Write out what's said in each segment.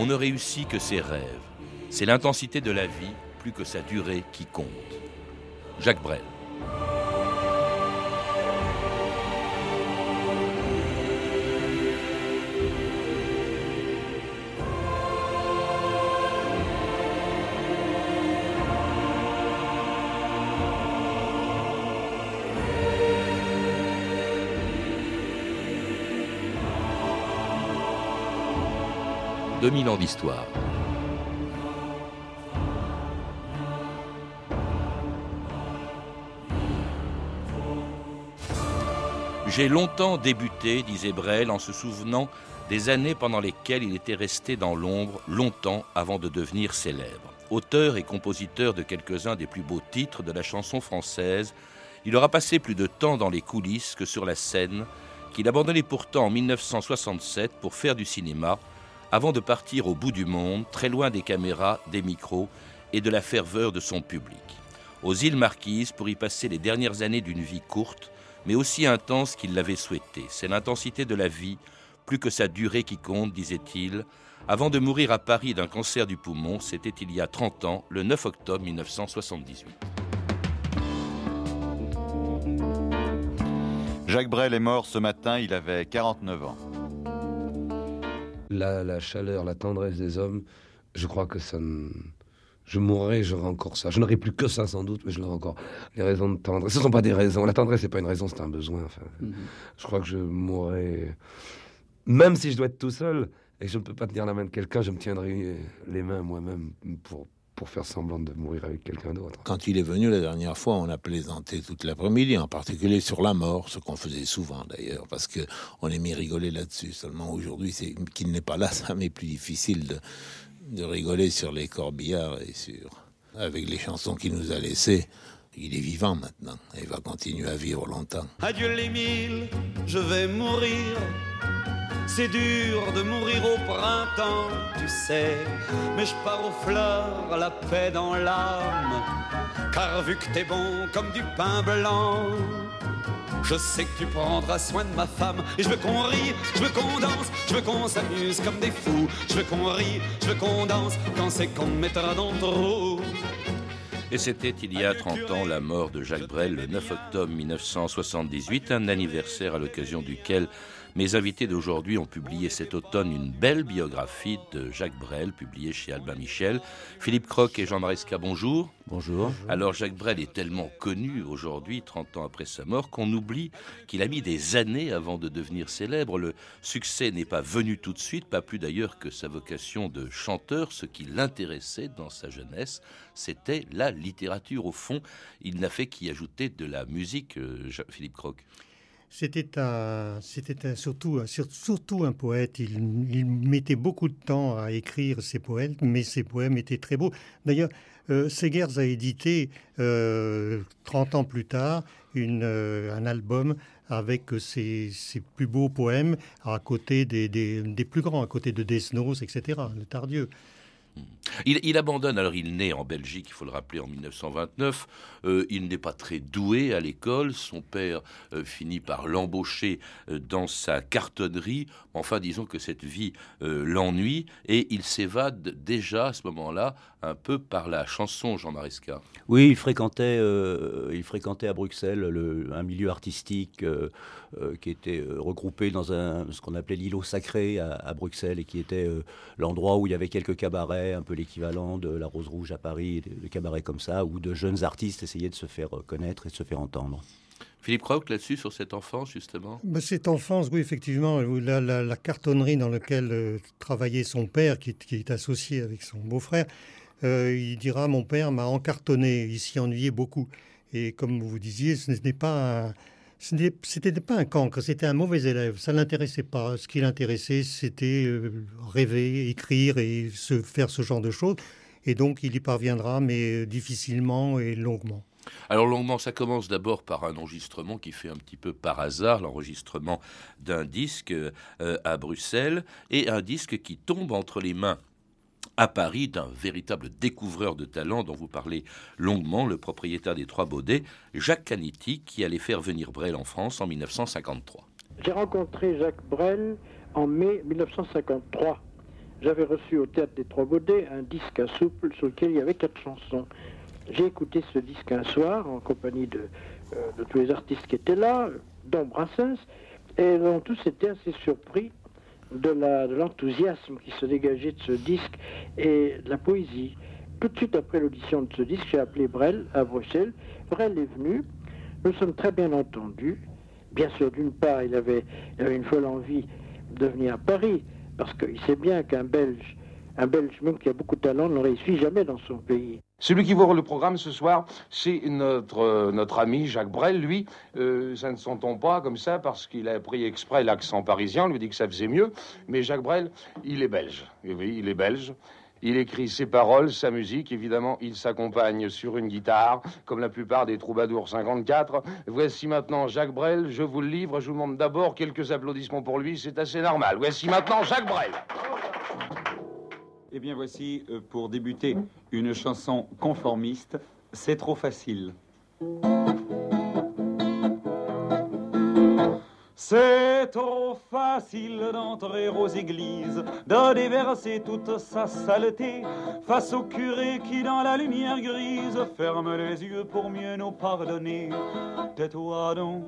on ne réussit que ses rêves. C'est l'intensité de la vie plus que sa durée qui compte. Jacques Brel. 2000 ans d'histoire. J'ai longtemps débuté, disait Brel, en se souvenant des années pendant lesquelles il était resté dans l'ombre, longtemps avant de devenir célèbre. Auteur et compositeur de quelques-uns des plus beaux titres de la chanson française, il aura passé plus de temps dans les coulisses que sur la scène, qu'il abandonnait pourtant en 1967 pour faire du cinéma avant de partir au bout du monde, très loin des caméras, des micros et de la ferveur de son public. Aux îles Marquises pour y passer les dernières années d'une vie courte, mais aussi intense qu'il l'avait souhaité. C'est l'intensité de la vie, plus que sa durée qui compte, disait-il, avant de mourir à Paris d'un cancer du poumon, c'était il y a 30 ans, le 9 octobre 1978. Jacques Brel est mort ce matin, il avait 49 ans la, chaleur, la tendresse des hommes, je crois que ça Je mourrai, j'aurai encore ça. Je n'aurai plus que ça sans doute, mais je l'aurai encore. Les raisons de tendresse, ce ne sont pas des raisons. La tendresse, n'est pas une raison, c'est un besoin. Enfin, mhm. Je crois que je mourrai, même si je dois être tout seul et que je ne peux pas tenir la main de quelqu'un, je me tiendrai les mains moi-même pour pour faire semblant de mourir avec quelqu'un d'autre. Quand il est venu la dernière fois, on a plaisanté toute l'après-midi, en particulier sur la mort, ce qu'on faisait souvent d'ailleurs, parce que on aimait rigoler là-dessus. Seulement aujourd'hui, c'est qu'il n'est pas là, ça m'est plus difficile de, de rigoler sur les corbillards et sur avec les chansons qu'il nous a laissées. Il est vivant maintenant et va continuer à vivre longtemps. Adieu les mille, je vais mourir c'est dur de mourir au printemps, tu sais. Mais je pars aux fleurs, la paix dans l'âme. Car vu que t'es bon comme du pain blanc, je sais que tu prendras soin de ma femme. Et je veux qu'on rie, je veux qu'on danse, je veux qu'on s'amuse comme des fous. Je veux qu'on rie, je veux qu'on danse quand c'est qu'on mettra dans le trou. Et c'était il y a 30 ans la mort de Jacques Brel le 9 octobre 1978, un anniversaire à l'occasion duquel mes invités d'aujourd'hui ont publié cet automne une belle biographie de Jacques Brel, publiée chez Albin Michel. Philippe Croc et Jean Maresca, bonjour. Bonjour. Alors Jacques Brel est tellement connu aujourd'hui, 30 ans après sa mort, qu'on oublie qu'il a mis des années avant de devenir célèbre. Le succès n'est pas venu tout de suite, pas plus d'ailleurs que sa vocation de chanteur. Ce qui l'intéressait dans sa jeunesse, c'était la littérature. Au fond, il n'a fait qu'y ajouter de la musique, euh, Philippe Croc. C'était un, c'était surtout, surtout un poète. Il, mettait beaucoup de temps à écrire ses poèmes, mais ses poèmes étaient très beaux. D'ailleurs, euh, Segers a édité euh, 30 ans plus tard euh, un album avec ses, plus beaux poèmes à côté des, des, des, plus grands, à côté de Desnos, etc., le Tardieu. Il, abandonne, alors il naît en Belgique, il faut le rappeler, en 1929. Euh, il n'est pas très doué à l'école. Son père euh, finit par l'embaucher euh, dans sa cartonnerie. Enfin, disons que cette vie l'ennuie et il s'évade déjà à ce moment-là un peu par la chanson, Jean Maresca. Oui, il fréquentait, il fréquentait à Bruxelles le, un milieu artistique qui était regroupé dans un, ce qu'on appelait l'îlot sacré à, à, Bruxelles et qui était l'endroit où il y avait quelques cabarets un peu l'équivalent de la Rose Rouge à Paris, de cabarets comme ça, où de jeunes artistes essayaient de se faire connaître et de se faire entendre. Philippe Croc, là-dessus, sur cette enfance, justement? Bah, Cette enfance, oui, effectivement, la, la, cartonnerie dans laquelle euh, travaillait son père, qui, est associé avec son beau-frère, euh, il dira Mon père m'a encartonné, il s'y ennuyait beaucoup. Et comme vous disiez, ce n'est pas un ce n'était pas un cancre, c'était un mauvais élève. Ça l'intéressait pas. Ce qui l'intéressait, c'était euh, rêver, écrire et se faire ce genre de choses. Et donc, il y parviendra, mais difficilement et longuement. Alors longuement, ça commence d'abord par un enregistrement qui fait un petit peu par hasard, l'enregistrement d'un disque euh, à Bruxelles, et un disque qui tombe entre les mains à Paris d'un véritable découvreur de talent dont vous parlez longuement, le propriétaire des Trois Baudets, Jacques Caniti, qui allait faire venir Brel en France en 1953. J'ai rencontré Jacques Brel en mai 1953 j'avais reçu au théâtre des Trois Baudets un disque à souple sur lequel il y avait quatre chansons. J'ai écouté ce disque un soir en compagnie de, euh, de tous les artistes qui étaient là, dont Brassens, et ils ont tous été assez surpris de l'enthousiasme qui se dégageait de ce disque et de la poésie. Tout de suite après l'audition de ce disque, j'ai appelé Brel à Bruxelles. Brel est venu, nous sommes très bien entendus. Bien sûr, d'une part, il avait, il avait une folle envie de venir à Paris, parce qu'il sait bien qu'un Belge, un Belge même qui a beaucoup de talent, ne réussit jamais dans son pays. Celui qui voit le programme ce soir, c'est notre, euh, notre ami Jacques Brel. Lui, euh, ça ne s'entend pas comme ça parce qu'il a pris exprès l'accent parisien. On lui dit que ça faisait mieux. Mais Jacques Brel, il est belge. Et oui, il est belge. Il écrit ses paroles, sa musique. Évidemment, il s'accompagne sur une guitare, comme la plupart des troubadours 54. Voici maintenant Jacques Brel. Je vous le livre. Je vous demande d'abord quelques applaudissements pour lui. C'est assez normal. Voici maintenant Jacques Brel. Eh bien voici, euh, pour débuter, une chanson conformiste, C'est trop facile. C'est trop facile d'entrer aux églises, de déverser toute sa saleté face au curé qui, dans la lumière grise, ferme les yeux pour mieux nous pardonner. Tais-toi donc,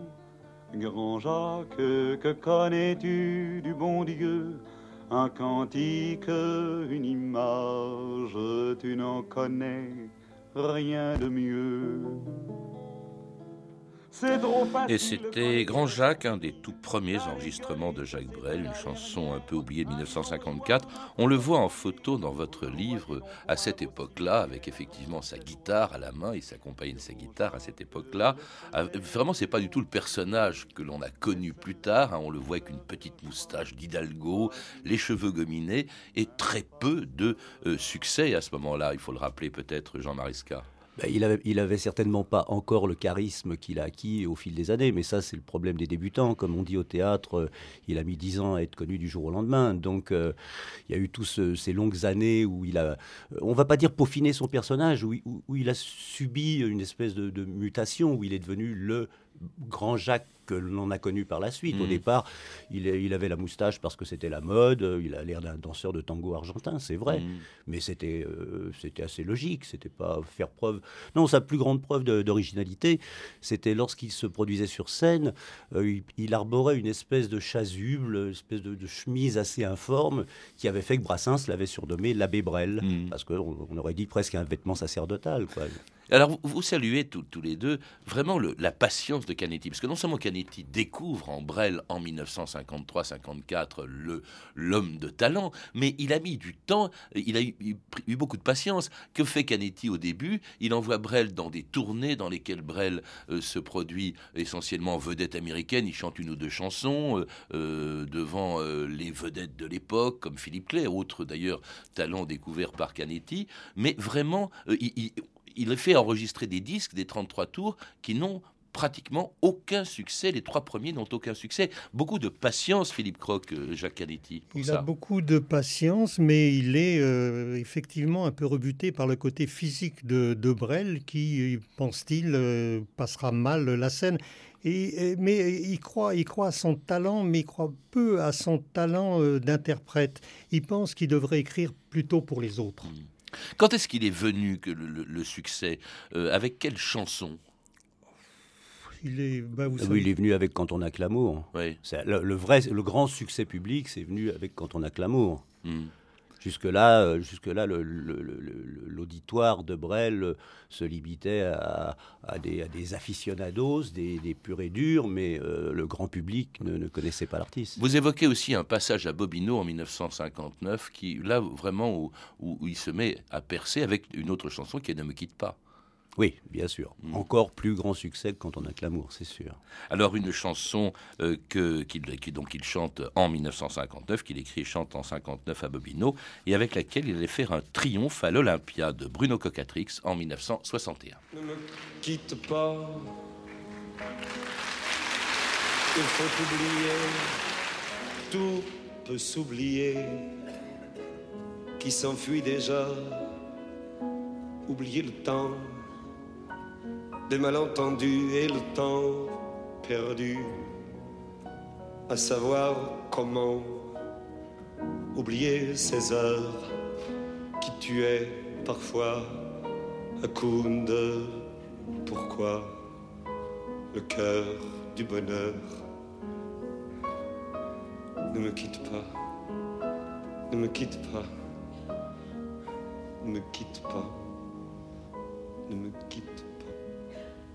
grand Jacques, que connais-tu du bon Dieu? Un cantique, une image, tu n'en connais rien de mieux. Et c'était Grand Jacques, un des tout premiers enregistrements de Jacques Brel, une chanson un peu oubliée de 1954. On le voit en photo dans votre livre à cette époque-là, avec effectivement sa guitare à la main, il s'accompagne de sa guitare à cette époque-là. Ah, Vraiment, c'est pas du tout le personnage que l'on a connu plus tard. hein. On le voit avec une petite moustache d'Hidalgo, les cheveux gominés et très peu de euh, succès à ce moment-là. Il faut le rappeler peut-être, Jean Marisca. Ben, il, avait, certainement pas encore le charisme qu'il a acquis au fil des années, mais ça c'est le problème des débutants. Comme on dit au théâtre, euh, il a mis dix ans à être connu du jour au lendemain. Donc euh, il y a eu tous ce- ces longues années où il a, euh, on va pas dire peaufiner son personnage, où, où- il a subi une espèce de mutation, où il est devenu le grand Jacques que l'on a connu par la suite. Au Mhm. départ, il, avait la moustache parce que c'était la mode, euh, il a l'air d'un danseur de tango argentin, c'est vrai Mm. mais c'était euh, c'était assez logique, c'était pas faire preuve. Non, sa plus grande preuve d'originalité, c'était lorsqu'il se produisait sur scène, euh, il, il arborait une espèce de chasuble, une espèce de, de chemise assez informe, qui avait fait que Brassens l'avait surnommé l'abbé Brel, Mm. parce qu'on on aurait dit presque un vêtement sacerdotal. Quoi. Alors, vous, saluez tous, les deux vraiment la patience de Canetti, parce que non seulement Canetti découvre en Brel en 1953-54 le l'homme de talent, mais il a mis du temps, il a eu, beaucoup de patience. Que fait Canetti au début? Il envoie Brel dans des tournées dans lesquelles Brel euh, se produit essentiellement en vedette américaine. Il chante une ou deux chansons euh, euh, devant les vedettes de l'époque, comme Philippe Clay, autre d'ailleurs talent découvert par Canetti. Mais vraiment, il, il a fait enregistrer des disques, des 33 tours, qui n'ont pratiquement aucun succès. Les trois premiers n'ont aucun succès. Beaucoup de patience, Philippe Croc, euh, Jacques Canetti. pour Il ça. a beaucoup de patience, mais il est euh, effectivement un peu rebuté par le côté physique de, de Brel, qui, pense-t-il, euh, passera mal la scène. Et, mais il croit, il croit à son talent, mais il croit peu à son talent d'interprète. Il pense qu'il devrait écrire plutôt pour les autres. Quand est-ce qu'il est venu que le, le- le succès Euh, Avec quelle chanson? Il est, bah, vous Ah savez- oui, il est venu avec Quand on a que l'amour. Oui. C'est Le, le vrai, le grand succès public, c'est venu avec Quand on a que l'amour. Hmm. Jusque-là, euh, le- le- l'auditoire de Brel euh, se limitait à, des, aficionados, des, des purs et durs, mais euh, le grand public ne, connaissait pas l'artiste. Vous évoquez aussi un passage à Bobino en 1959, qui, là, vraiment, où, il se met à percer avec une autre chanson qui Ne me quitte pas. Oui, bien sûr. Mm. Encore plus grand succès que Quand on a que l'amour, c'est sûr. Alors une chanson euh, que qu'il qui- donc il chante en 1959, qu'il écrit et chante en 59 à Bobino, et avec laquelle il allait faire un triomphe à l'Olympia de Bruno Cocatrix en 1961. Ne me quitte pas. Il faut oublier, tout peut s'oublier. Qui s'enfuit déjà, oublier le temps des malentendus et le temps perdu, à savoir comment oublier ces heures qui tuaient parfois à coups de pourquoi le cœur du bonheur ne me quitte pas, ne me quitte pas, ne me quitte pas, ne me quitte pas.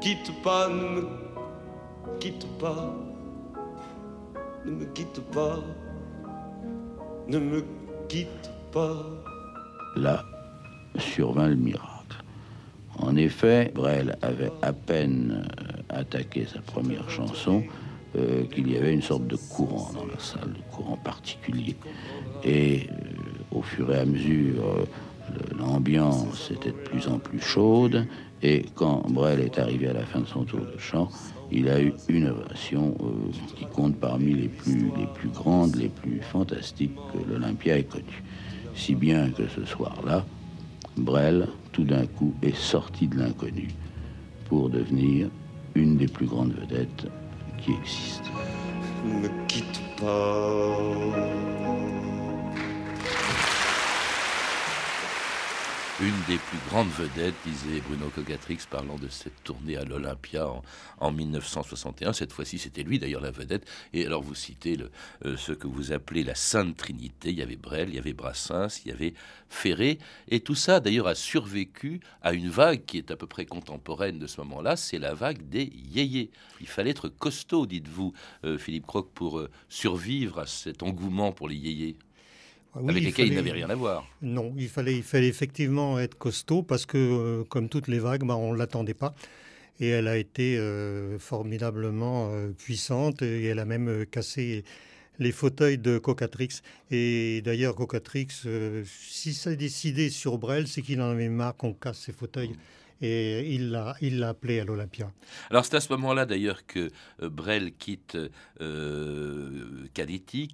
Quitte pas, ne me quitte pas, ne me quitte pas, ne me quitte pas. Là survint le miracle. En effet, Brel avait à peine euh, attaqué sa première chanson euh, qu'il y avait une sorte de courant dans la salle, de courant particulier. Et euh, au fur et à mesure, l'ambiance était de plus en plus chaude. Et quand Brel est arrivé à la fin de son tour de chant, il a eu une ovation qui compte parmi les plus, les plus grandes, les plus fantastiques que l'Olympia ait connues. Si bien que ce soir-là, Brel, tout d'un coup, est sorti de l'inconnu pour devenir une des plus grandes vedettes qui existent. Ne quitte pas. Une des plus grandes vedettes, disait Bruno Cogatrix, parlant de cette tournée à l'Olympia en, 1961. Cette fois-ci, c'était lui d'ailleurs la vedette. Et alors, vous citez euh, ce que vous appelez la Sainte Trinité. Il y avait Brel, il y avait Brassens, il y avait Ferré. Et tout ça, d'ailleurs, a survécu à une vague qui est à peu près contemporaine de ce moment-là. C'est la vague des yéyés. Il fallait être costaud, dites-vous, euh, Philippe Croc, pour euh, survivre à cet engouement pour les yéyés. Ah avec lesquels il n'avait rien à voir. Non, il fallait, il fallait effectivement être costaud parce que, euh, comme toutes les vagues, bah, on ne l'attendait pas. Et elle a été euh, formidablement euh, puissante et elle a même cassé les fauteuils de Cocatrix. Et d'ailleurs, Cocatrix, si ça a décidé sur Brel, c'est qu'il en avait marre qu'on casse ses fauteuils et il l'a, appelé à l'Olympia. Alors c'est à ce moment-là d'ailleurs que euh, Brel quitte euh,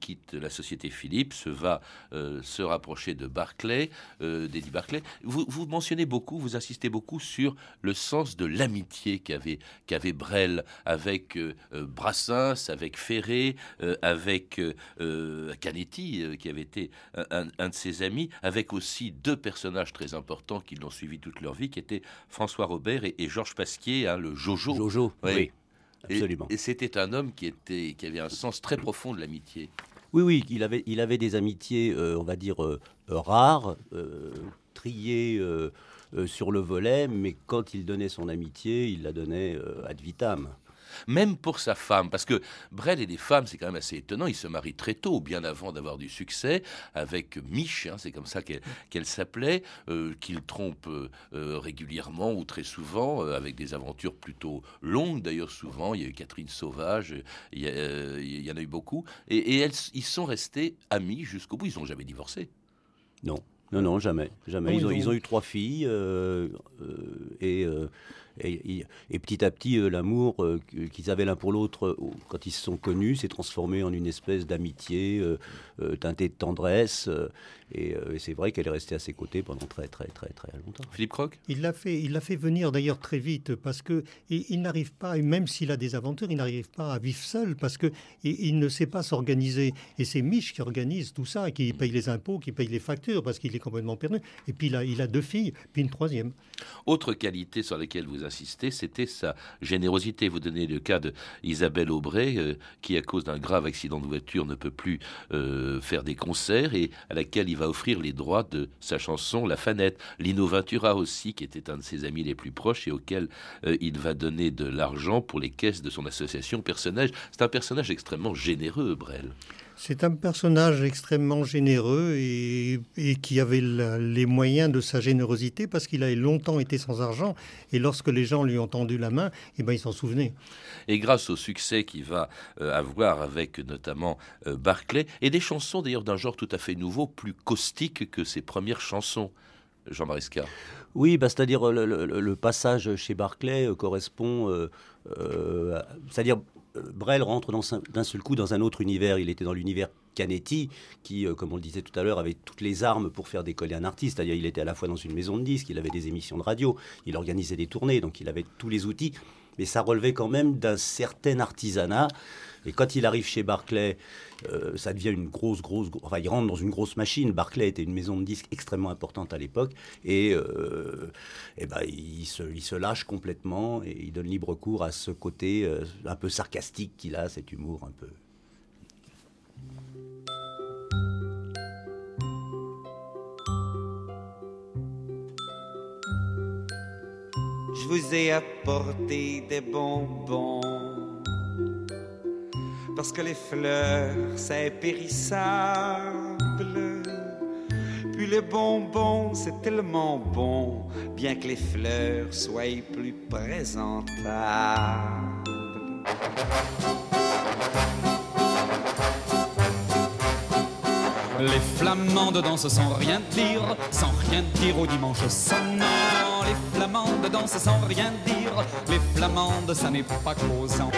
quitte la société Philips, va euh, se rapprocher de Barclay, euh, d'Eddie Barclay. Vous, mentionnez beaucoup, vous insistez beaucoup sur le sens de l'amitié qu'avait, qu'avait Brel avec Brassens, avec Ferré, avec Canetti, qui avait été un, un, de ses amis, avec aussi deux personnages très importants qui l'ont suivi toute leur vie, qui étaient François Robert et, Georges Pasquier, hein, le Jojo. Jojo, oui. Absolument. Et, c'était un homme qui, était, qui avait un sens très profond de l'amitié. Oui, oui, il avait, il avait des amitiés, euh, on va dire, euh, rares, euh, triées sur le volet, mais quand il donnait son amitié, il la donnait ad vitam même pour sa femme, parce que Brel et les femmes, c'est quand même assez étonnant, ils se marient très tôt, bien avant d'avoir du succès, avec Mich, hein, c'est comme ça qu'elle s'appelait, euh, qu'il trompe euh, euh, régulièrement ou très souvent, avec des aventures plutôt longues. D'ailleurs souvent, il y a eu Catherine Sauvage, il y, en a eu beaucoup, et, elles, ils sont restés amis jusqu'au bout, ils n'ont jamais divorcé. Non, non, non, jamais, jamais. ils, ont, ils, ont, eu trois filles et et, petit à petit, euh, l'amour euh, qu'ils avaient l'un pour l'autre euh, quand ils se sont connus s'est transformé en une espèce d'amitié teintée de tendresse. Et, c'est vrai qu'elle est restée à ses côtés pendant très très très très longtemps. Philippe Croc? Il l'a fait, il l'a fait venir d'ailleurs très vite parce que il, n'arrive pas, même s'il a des aventures, il n'arrive pas à vivre seul parce que il, ne sait pas s'organiser. Et c'est Mich qui organise tout ça, qui paye les impôts, qui paye les factures parce qu'il est complètement perdu. Et puis là, il a deux filles, puis une troisième. Autre qualité sur laquelle vous insistez, c'était sa générosité. Vous donnez le cas de Isabelle Aubray, euh, qui à cause d'un grave accident de voiture ne peut plus euh, faire des concerts et à laquelle il va offrir les droits de sa chanson La Fanette. Lino Ventura aussi, qui était un de ses amis les plus proches et auquel euh, il va donner de l'argent pour les caisses de son association personnage. C'est un personnage extrêmement généreux, Brel. C'est un personnage extrêmement généreux et, qui avait les moyens de sa générosité parce qu'il a longtemps été sans argent et lorsque les gens lui ont tendu la main, eh ben, il s'en souvenait. Et grâce au succès qu'il va euh, avoir avec notamment euh, Barclay et des chansons d'ailleurs d'un genre tout à fait nouveau, plus caustique que ses premières chansons. Jean Marisca. Oui, bah, c'est-à-dire le, le, passage chez Barclay correspond, c'est-à-dire Brel rentre d'un seul coup dans un autre univers. Il était dans l'univers Canetti, qui, euh, comme on le disait tout à l'heure, avait toutes les armes pour faire décoller un artiste. C'est-à-dire, il était à la fois dans une maison de disques, il avait des émissions de radio, il organisait des tournées, donc il avait tous les outils. Mais ça relevait quand même d'un certain artisanat. Et quand il arrive chez Barclay, euh, ça devient une grosse, grosse. Enfin, il rentre dans une grosse machine. Barclay était une maison de disques extrêmement importante à l'époque. Et, euh, et ben, il, se, il, se, lâche complètement et il donne libre cours à ce côté euh, un peu sarcastique qu'il a, cet humour un peu. Vous ai apporté des bonbons parce que les fleurs, c'est périssable. Puis les bonbons, c'est tellement bon, bien que les fleurs soient plus présentables. Les flamandes dansent sans rien dire, sans rien dire au dimanche sonnant. Les flamandes dansent sans rien dire, les flamandes, ça n'est pas causant.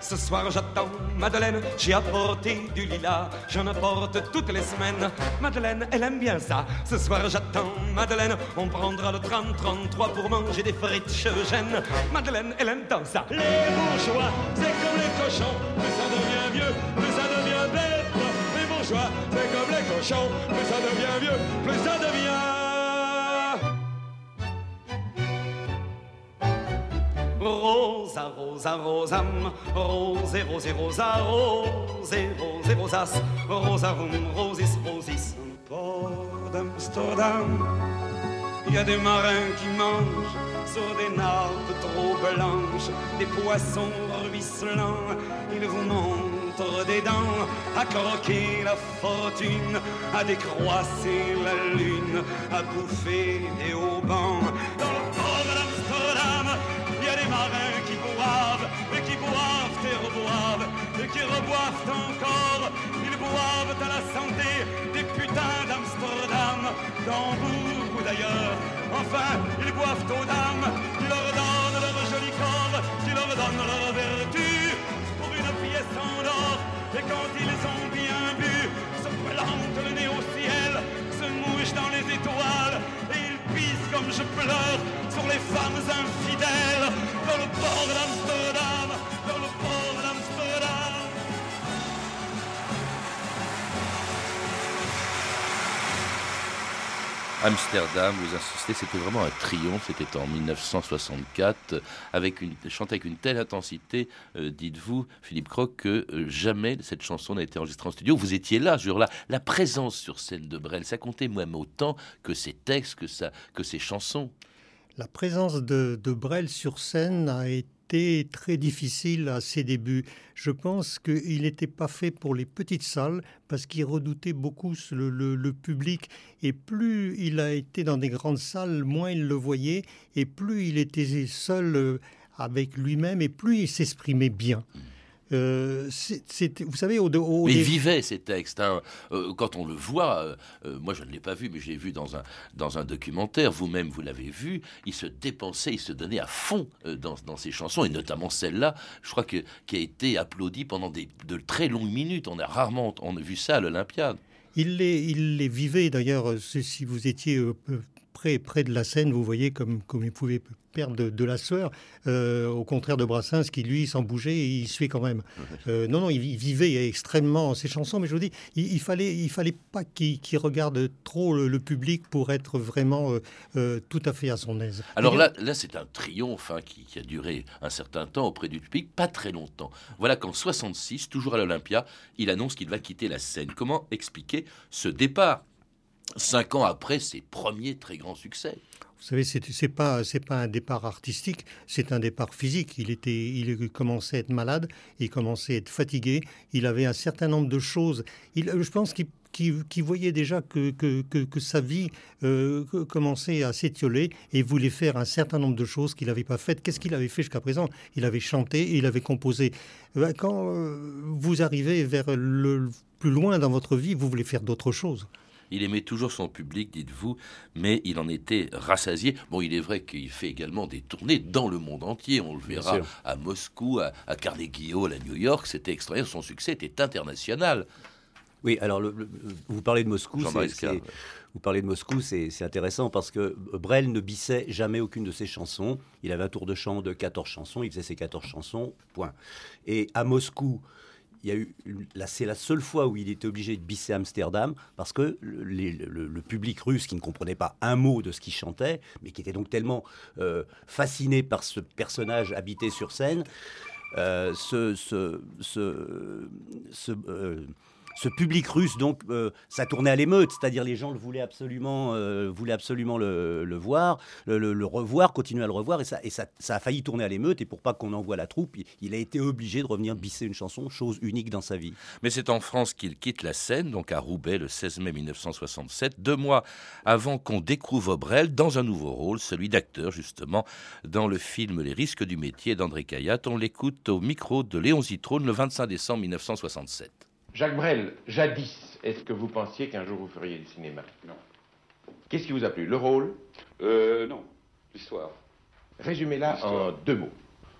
Ce soir j'attends Madeleine, j'ai apporté du lilas, j'en apporte toutes les semaines. Madeleine, elle aime bien ça. Ce soir j'attends Madeleine, on prendra le 30-33 pour manger des frites gêne. Madeleine, elle aime tant ça. Les bourgeois, c'est comme les cochons, plus ça devient vieux, plus ça devient bête. Les bourgeois, c'est comme les cochons, plus ça devient vieux, plus ça devient Rosa, rosa, rosam, rose, rose, rosa, rose, rose, rosas, rosarum, rosis, rosis. Port d'Amsterdam, il y a des marins qui mangent sur des nappes trop blanches, des poissons ruisselants, ils vous montrent des dents à croquer la fortune, à décroisser la lune, à bouffer des haubans. Qui reboivent encore. Ils boivent à la santé des putains d'Amsterdam, d'Hambourg ou d'ailleurs. Enfin, ils boivent aux dames qui leur donnent leur joli corps, qui leur donnent leur vertu pour une pièce en or. Et quand ils ont bien bu, se plantent le nez au ciel, se mouchent dans les étoiles comme je pleure sur les femmes infidèles dans le port d'Amsterdam, Amsterdam, vous insistez, c'était vraiment un triomphe. C'était en 1964, avec une, chanté avec une telle intensité, euh, dites-vous, Philippe Croc, que euh, jamais cette chanson n'a été enregistrée en studio. Vous étiez là, ce jour-là. La présence sur scène de Brel, ça comptait même autant que ses textes, que, ça, que ses chansons. La présence de, de Brel sur scène a été très difficile à ses débuts. Je pense qu'il n'était pas fait pour les petites salles parce qu'il redoutait beaucoup le, public. Et plus il a été dans des grandes salles, moins il le voyait. Et plus il était seul euh, avec lui-même et plus il s'exprimait bien. Euh, vous savez, au, au mais il vivait ces textes. Hein. Euh, quand on le voit, euh, moi je ne l'ai pas vu, mais j'ai vu dans un, dans un documentaire, vous-même vous, l'avez vu, il se dépensait, il se donnait à fond dans, dans, ses chansons, et notamment celle-là, je crois que, qui a été applaudie pendant des, de très longues minutes. On a rarement on a vu ça à l'Olympiade. Il les, il les vivait d'ailleurs, si vous étiez près, près de la scène, vous voyez comme, comme il pouvait perdre de, la sueur, euh, au contraire de Brassens qui, lui, sans bouger, il suait quand même. Euh, non, non, il, vivait extrêmement ses chansons, mais je vous dis, il, fallait, il fallait pas qu'il regarde trop le, public pour être vraiment euh, tout à fait à son aise. Alors là, là c'est un triomphe hein, qui, qui, a duré un certain temps auprès du public, pas très longtemps. Voilà qu'en 66, toujours à l'Olympia, il annonce qu'il va quitter la scène. Comment expliquer ce départ? Cinq ans après ses premiers très grands succès. Vous savez, c'est c'est pas c'est pas un départ artistique, c'est un départ physique. Il était, il commençait à être malade, il commençait à être fatigué. Il avait un certain nombre de choses. Je pense qu'il qui, voyait déjà que, que, que, sa vie euh, commençait à s'étioler et voulait faire un certain nombre de choses qu'il n'avait pas faites. Qu'est-ce qu'il avait fait jusqu'à présent? Il avait chanté il avait composé. Ben, quand euh, vous arrivez vers le plus loin dans votre vie, vous voulez faire d'autres choses. Il aimait toujours son public, dites-vous, mais il en était rassasié. Bon, il est vrai qu'il fait également des tournées dans le monde entier. On le verra à Moscou, à, à, Carnegie Hall, à New York. C'était extraordinaire. Son succès était international. Oui, alors vous parlez de Moscou. Vous parlez de Moscou, c'est intéressant parce que Brel ne bissait jamais aucune de ses chansons. Il avait un tour de chant de 14 chansons, il faisait ses 14 chansons, point. Et à Moscou, il y a eu, c'est la seule fois où il était obligé de bisser Amsterdam parce que le, public russe qui ne comprenait pas un mot de ce qu'il chantait, mais qui était donc tellement euh, fasciné par ce personnage habité sur scène, euh, euh, ce public russe, donc, euh, ça tournait à l'émeute, c'est-à-dire les gens le voulaient absolument, euh, voulaient absolument le, voir, le, revoir, continuer à le revoir, et ça, et ça, a failli tourner à l'émeute. Et pour pas qu'on envoie la troupe, il, a été obligé de revenir bisser une chanson, chose unique dans sa vie. Mais c'est en France qu'il quitte la scène, donc à Roubaix, le 16 mai 1967, deux mois avant qu'on découvre Brel dans un nouveau rôle, celui d'acteur justement, dans le film Les risques du métier d'André Caillat. On l'écoute au micro de Léon Zitrone le 25 décembre 1967. Jacques Brel, jadis, est-ce que vous pensiez qu'un jour vous feriez du cinéma? Non. Qu'est-ce qui vous a plu? Le rôle? Euh, non. L'histoire. Résumez-la en deux mots.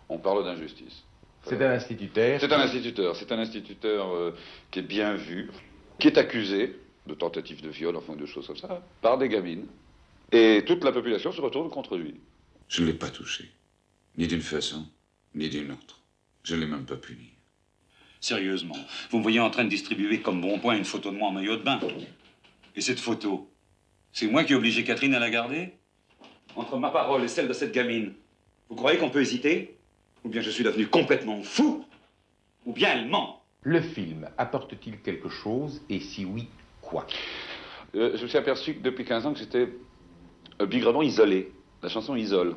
On parle d'injustice. C'est un instituteur C'est un instituteur. C'est un instituteur euh, qui est bien vu, qui est accusé de tentative de viol, enfin de choses comme ça, par des gamines. Et toute la population se retourne contre lui. Je ne l'ai pas touché. Ni d'une façon, ni d'une autre. Je ne l'ai même pas puni. Sérieusement, vous me voyez en train de distribuer comme bon point une photo de moi en maillot de bain. Et cette photo, c'est moi qui ai obligé Catherine à la garder Entre ma parole et celle de cette gamine, vous croyez qu'on peut hésiter? Ou bien je suis devenu complètement fou? Ou bien elle ment? Le film apporte-t-il quelque chose? Et si oui, quoi? Euh, Je me suis aperçu que depuis 15 ans que j'étais euh, bigrement isolé. La chanson isole.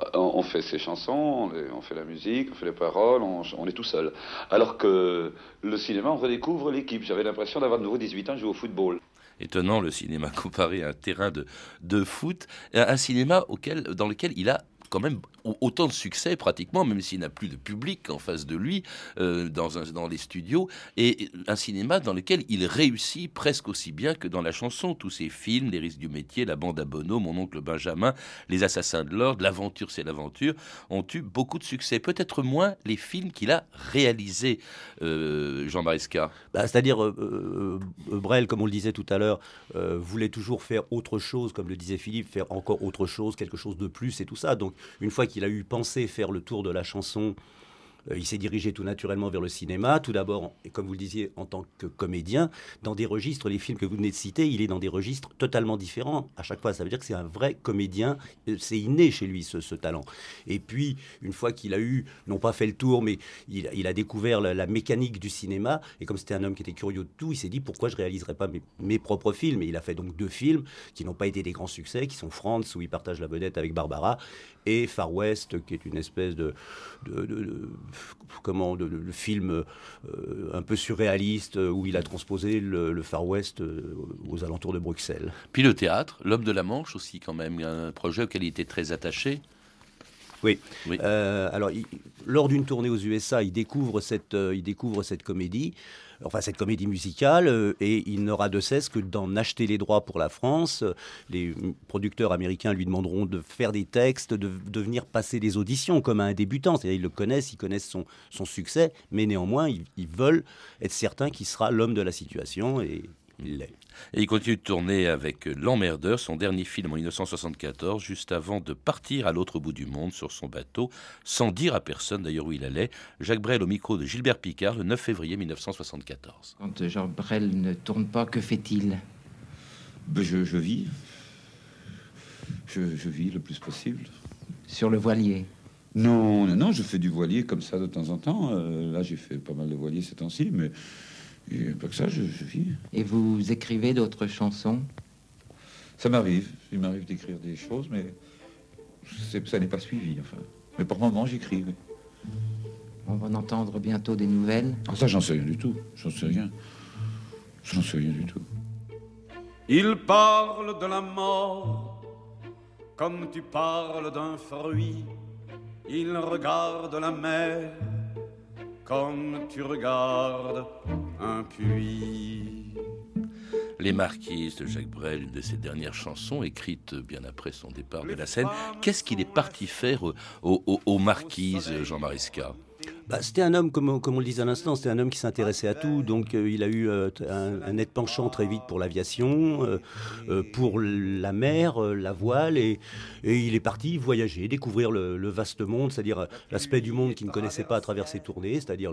Euh, on fait ses chansons, on fait la musique, on fait les paroles, on, est tout seul. Alors que le cinéma, on redécouvre l'équipe. J'avais l'impression d'avoir de nouveau 18 ans, jouer au football étonnant le cinéma comparé à un terrain de, de foot, un cinéma auquel, dans lequel il a quand même autant de succès pratiquement, même s'il n'a plus de public en face de lui euh, dans, les studios, et un cinéma dans lequel il réussit presque aussi bien que dans la chanson. Tous ses films, Les risques du métier, La bande à Bono, Mon oncle Benjamin, Les assassins de l'ordre, L'aventure c'est l'aventure, ont eu beaucoup de succès. Peut-être moins les films qu'il a réalisés, euh, Jean Maresca. Bah, C'est-à-dire, euh, Brel, comme on le disait tout à l'heure, voulait toujours faire autre chose, comme le disait Philippe, faire encore autre chose, quelque chose de plus et tout ça. Donc, une fois qu'il a eu pensé faire le tour de la chanson euh, il s'est dirigé tout naturellement vers le cinéma, tout d'abord, et comme vous le disiez, en tant que comédien, dans des registres, les films que vous venez de citer, il est dans des registres totalement différents. À chaque fois, ça veut dire que c'est un vrai comédien, euh, c'est inné chez lui, ce, talent. Et puis, une fois qu'il a eu, non pas fait le tour, mais il, a découvert la, mécanique du cinéma, et comme c'était un homme qui était curieux de tout, il s'est dit pourquoi je réaliserais pas mes, propres films? Et il a fait donc deux films qui n'ont pas été des grands succès, qui sont France, où il partage la vedette avec Barbara, et Far West, qui est une espèce de comment film euh, un peu surréaliste euh, où il a transposé le, Far West euh, aux alentours de Bruxelles. Puis le théâtre, L'homme de la Manche aussi quand même, un projet auquel il était très attaché. Oui. alors, lors d'une tournée aux USA, il découvre cette, il découvre cette comédie enfin cette comédie musicale, euh, et il n'aura de cesse que d'en acheter les droits pour la France. Les producteurs américains lui demanderont de faire des textes, de, venir passer des auditions comme un débutant. C'est-à-dire ils le connaissent, ils connaissent son, son succès, mais néanmoins ils, ils veulent être certains qu'il sera l'homme de la situation et il l'est. Et il continue de tourner avec L'Emmerdeur, son dernier film en 1974, juste avant de partir à l'autre bout du monde sur son bateau, sans dire à personne d'ailleurs où il allait. Jacques Brel au micro de Gilbert Picard le 9 février 1974. Quand Jacques Brel ne tourne pas, que fait-il? Ben, je, vis. Je, vis le plus possible. Sur le voilier? Non, non, non, je fais du voilier comme ça de temps en temps. Euh, là, j'ai fait pas mal de voilier ces temps-ci, mais et pas que ça, je, vis. Et vous écrivez d'autres chansons? Ça m'arrive, il m'arrive d'écrire des choses, mais ça n'est pas suivi. Enfin. Mais pour le moment, j'écris. On va en entendre bientôt des nouvelles. Ah, ça, j'en sais rien du tout. J'en sais rien. J'en sais rien du tout. Il parle de la mort comme tu parles d'un fruit. Il regarde la mer comme tu regardes un puits. Les Marquises de Jacques Brel, une de ses dernières chansons, écrites bien après son départ de la scène. Qu'est-ce qu'il est parti faire aux, Marquises, Jean Marisca? Bah, c'était un homme, comme, comme on le disait à l'instant, c'était un homme qui s'intéressait à tout. Donc euh, il a eu euh, un, net penchant très vite pour l'aviation, euh, pour la mer, la voile, et, et, il est parti voyager, découvrir le, vaste monde, c'est-à-dire l'aspect du monde qu'il ne connaissait pas à travers ses tournées, c'est-à-dire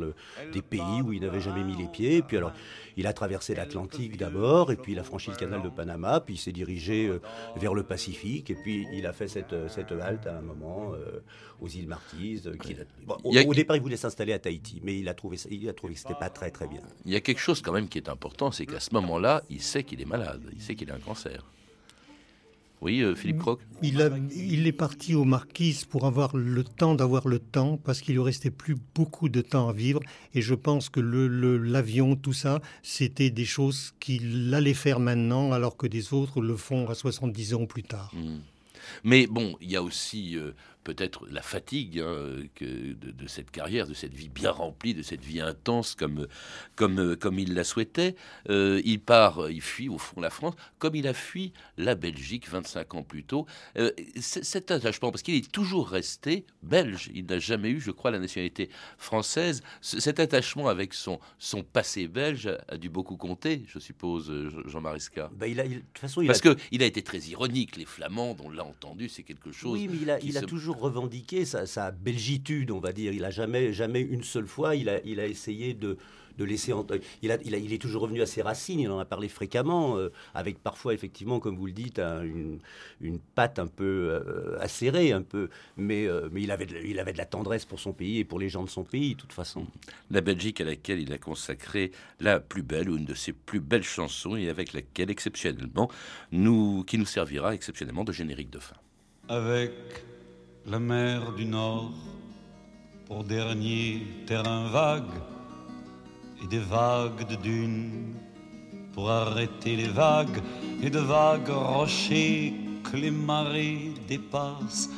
des pays où il n'avait jamais mis les pieds. Et puis alors, il a traversé l'Atlantique d'abord, et puis il a franchi le canal de Panama, puis il s'est dirigé vers le Pacifique, et puis il a fait cette, cette halte à un moment aux îles Marquises. au, départ, il voulait s'installer à Tahiti, mais il a trouvé, il a trouvé que c'était pas très très bien. Il y a quelque chose quand même qui est important, c'est qu'à ce moment-là, il sait qu'il est malade, il sait qu'il a un cancer. Oui, euh, Philippe Croc il, il, est parti aux Marquises pour avoir le temps d'avoir le temps, parce qu'il lui restait plus beaucoup de temps à vivre. Et je pense que l'avion, le, tout ça, c'était des choses qu'il allait faire maintenant, alors que des autres le font à 70 ans plus tard. Hmm. Mais bon, il y a aussi euh, peut-être la fatigue hein, que de, cette carrière, de cette vie bien remplie, de cette vie intense comme, comme, comme il la souhaitait. Euh, il part, il fuit au fond la France, comme il a fui la Belgique 25 ans plus tôt. Euh, cet attachement, parce qu'il est toujours resté belge, il n'a jamais eu, je crois, la nationalité française. cet attachement avec son, son passé belge a, dû beaucoup compter, je suppose, Jean Marisca. Bah, il a, façon, il parce qu'il a été très ironique. Les Flamands, on l'a entendu, c'est quelque chose. Oui, mais il a, il a toujours revendiquer sa, belgitude, on va dire. Il a jamais, jamais une seule fois, il a, il a essayé de, de laisser. Il, a, il, est toujours revenu à ses racines, il en a parlé fréquemment, euh, avec parfois, effectivement, comme vous le dites, une, une, patte un peu euh, acérée, un peu. Mais, euh, mais il, avait de, il avait de la tendresse pour son pays et pour les gens de son pays, de toute façon. La Belgique à laquelle il a consacré la plus belle, ou une de ses plus belles chansons, et avec laquelle, exceptionnellement, nous, qui nous servira exceptionnellement de générique de fin. Avec la mer du Nord pour dernier terrain vague et des vagues de dunes pour arrêter les vagues et de vagues rochers que les marées dépassent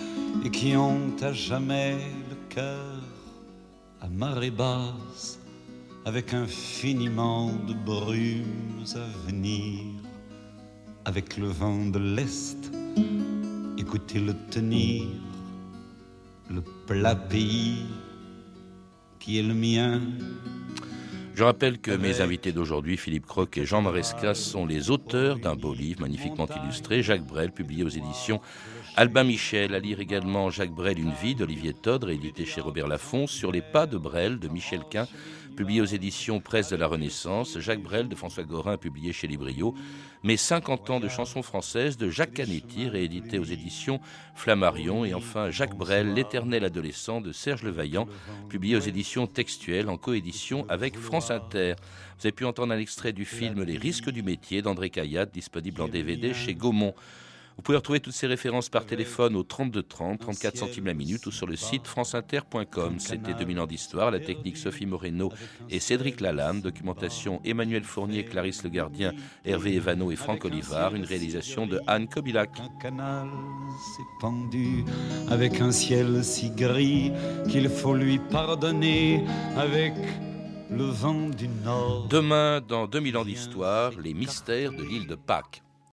et qui ont à jamais le cœur à marée basse avec infiniment de brumes à venir avec le vent de l'Est. Écoutez-le tenir le plat pays qui est le mien. Je rappelle que mes invités d'aujourd'hui, Philippe Croc et Jean Maresca, sont les auteurs d'un beau livre magnifiquement illustré, Jacques Brel, publié aux éditions Albin Michel. À lire également Jacques Brel, Une vie d'Olivier Todre, édité chez Robert Laffont, Sur les pas de Brel de Michel Quint, publié aux éditions Presse de la Renaissance, Jacques Brel de François Gorin, publié chez Librio, mais 50 ans de chansons françaises de Jacques Canetti, réédité aux éditions Flammarion, et enfin Jacques Brel, l'éternel adolescent de Serge Levaillant, publié aux éditions Textuelles en coédition avec France Inter. Vous avez pu entendre un extrait du film Les risques du métier d'André Caillade, disponible en DVD chez Gaumont. Vous pouvez retrouver toutes ces références par téléphone au 32 30, 34 centimes la minute ou sur le site franceinter.com. C'était 2000 ans d'histoire, la technique Sophie Moreno et Cédric Lalanne, documentation Emmanuel Fournier, Clarisse Le Gardien, Hervé Evano et Franck Olivard, une réalisation de Anne Kobilac. Un canal s'est pendu avec un ciel si gris qu'il faut lui pardonner avec le vent du nord. Demain, dans 2000 ans d'histoire, les mystères de l'île de Pâques.